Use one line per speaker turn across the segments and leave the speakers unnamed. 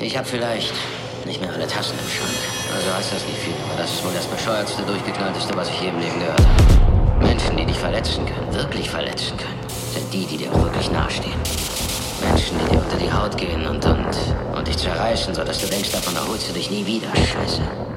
Ich habe vielleicht nicht mehr alle Tassen im Schrank. Also heißt das nicht viel, aber das ist wohl das bescheuertste, durchgeknallteste, was ich je im Leben gehört habe. Menschen, die dich verletzen können, wirklich verletzen können, sind die, die dir auch wirklich nahestehen. Menschen, die dir unter die Haut gehen und, und, und dich zerreißen, sodass du denkst, davon erholst du dich nie wieder. Scheiße.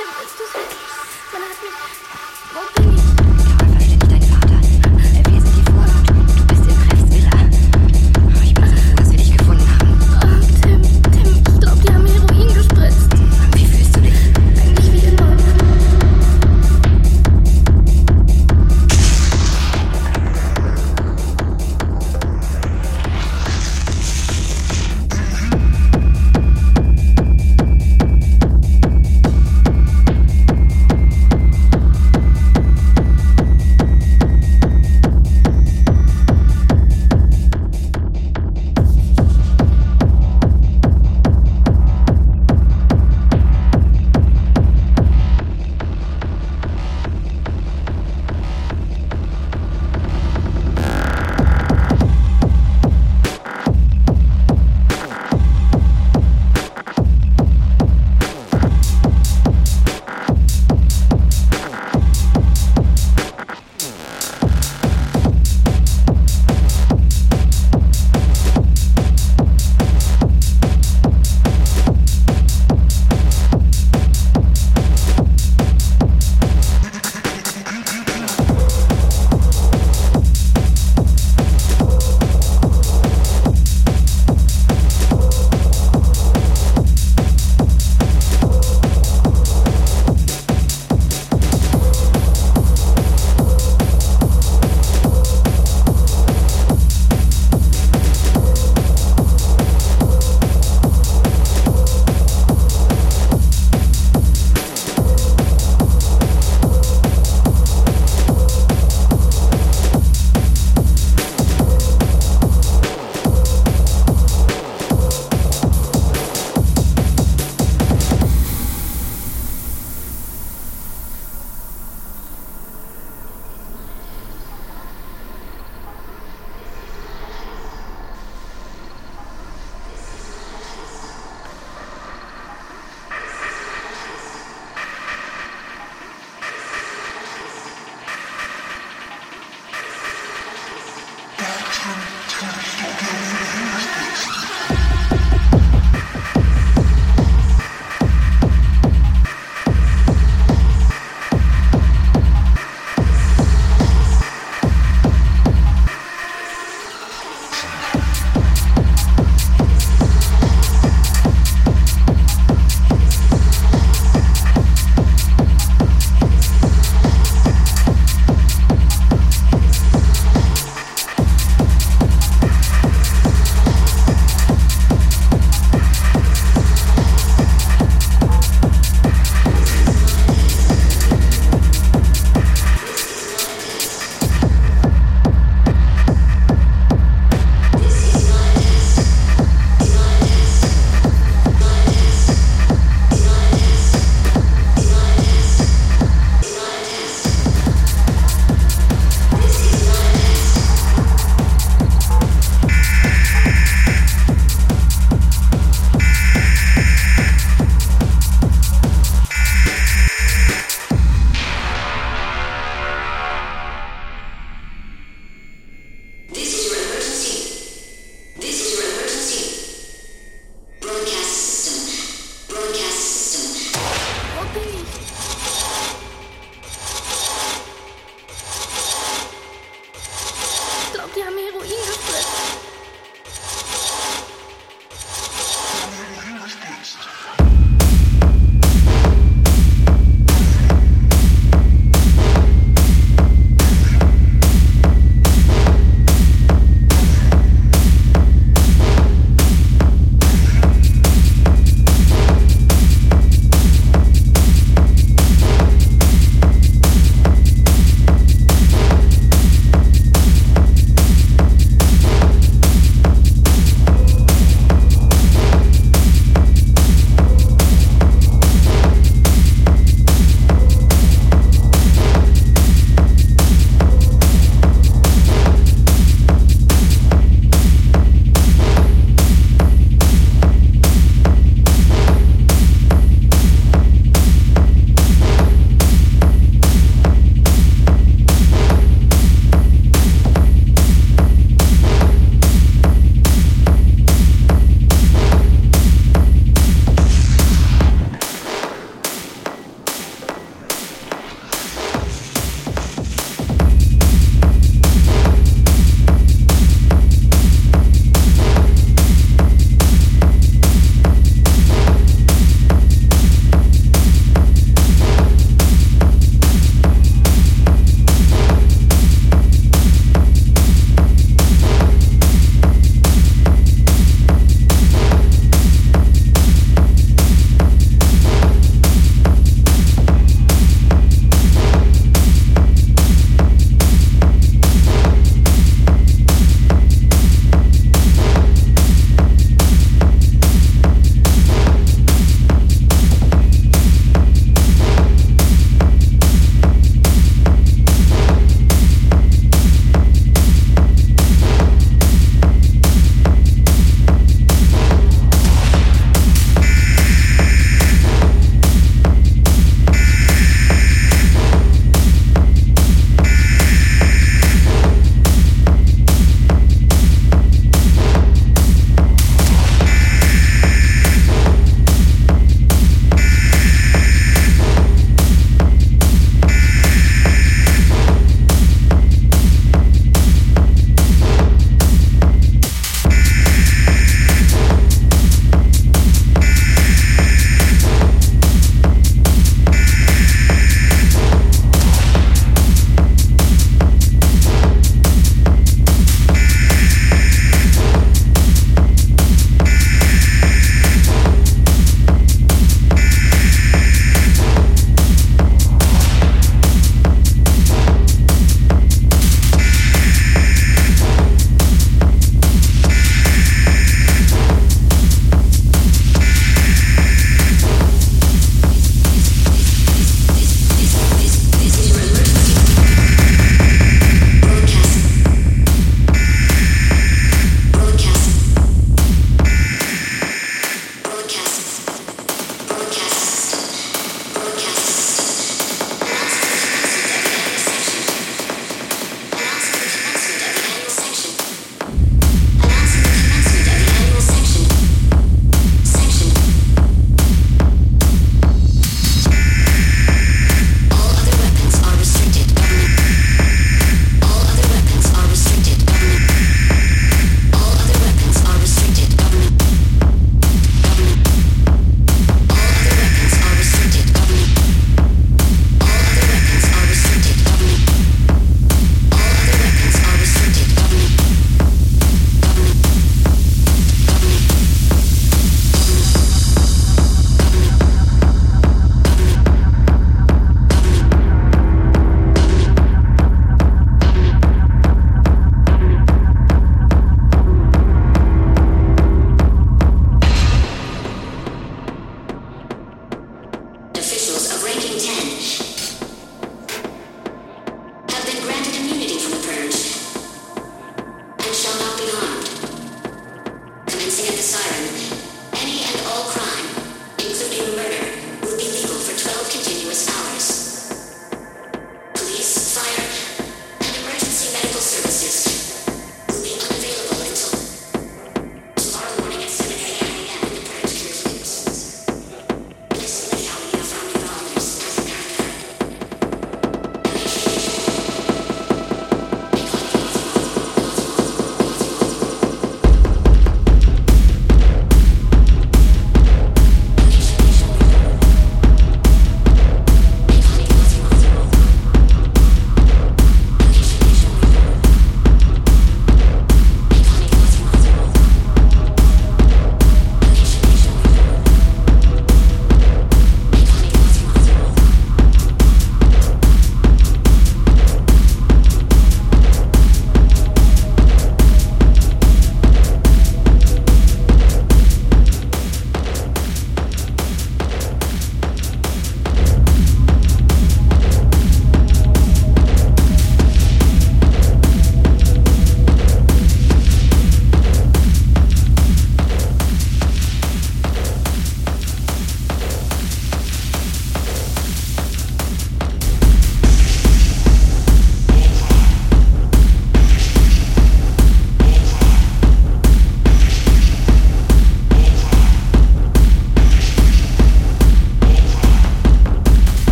Kannst du es wirklich? Man hat mich